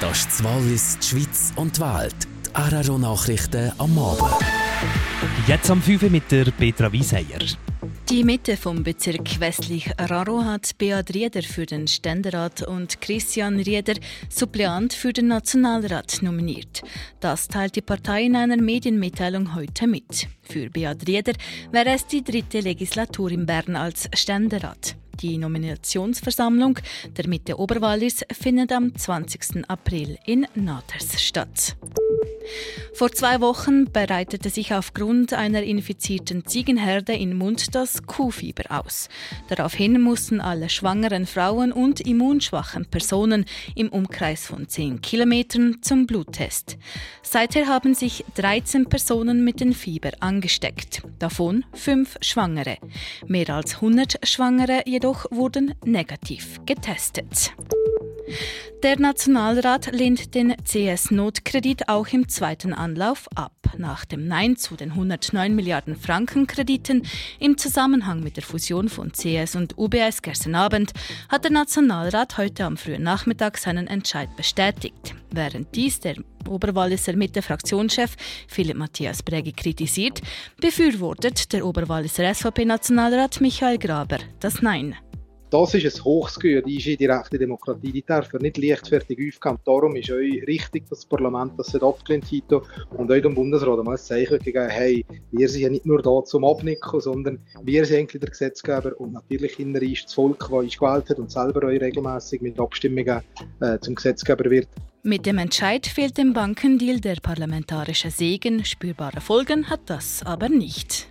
Das ist Wallis, die Schweiz und die Welt. Die Araro-Nachrichten am Abend. Jetzt am 5 mit der Petra Wieseier. Die Mitte vom Bezirk Westlich-Araro hat Beat Rieder für den Ständerat und Christian Rieder, Suppleant für den Nationalrat, nominiert. Das teilt die Partei in einer Medienmitteilung heute mit. Für Beat Rieder wäre es die dritte Legislatur in Bern als Ständerat. Die Nominationsversammlung der Mitte Oberwallis findet am 20. April in Nathers statt. Vor zwei Wochen bereitete sich aufgrund einer infizierten Ziegenherde in Mund das Kuhfieber aus. Daraufhin mussten alle schwangeren Frauen und immunschwachen Personen im Umkreis von 10 Kilometern zum Bluttest. Seither haben sich 13 Personen mit dem Fieber angesteckt, davon fünf Schwangere. Mehr als 100 Schwangere jedoch wurden negativ getestet. Der Nationalrat lehnt den CS-Notkredit auch im zweiten Anlauf ab. Nach dem Nein zu den 109 Milliarden Franken Krediten im Zusammenhang mit der Fusion von CS und UBS gestern Abend hat der Nationalrat heute am frühen Nachmittag seinen Entscheid bestätigt. Während dies der Oberwalliser Mitte-Fraktionschef Philipp Matthias Bregi kritisiert, befürwortet der Oberwalliser SVP-Nationalrat Michael Graber das Nein. Das ist ein Hochsgüte, die ist in direkte Demokratie. Die dürfen nicht leichtfertig aufgehen. Darum ist euch richtig, dass das Parlament das abgelehnt hat und euch dem Bundesrat mal ein Zeichen gegeben hey, wir sind ja nicht nur da zum Abnicken, sondern wir sind eigentlich der Gesetzgeber und natürlich inner ist das Volk, das euch gewählt hat und selber euch regelmäßig mit Abstimmungen äh, zum Gesetzgeber wird. Mit dem Entscheid fehlt dem Bankendeal der parlamentarische Segen. Spürbare Folgen hat das aber nicht.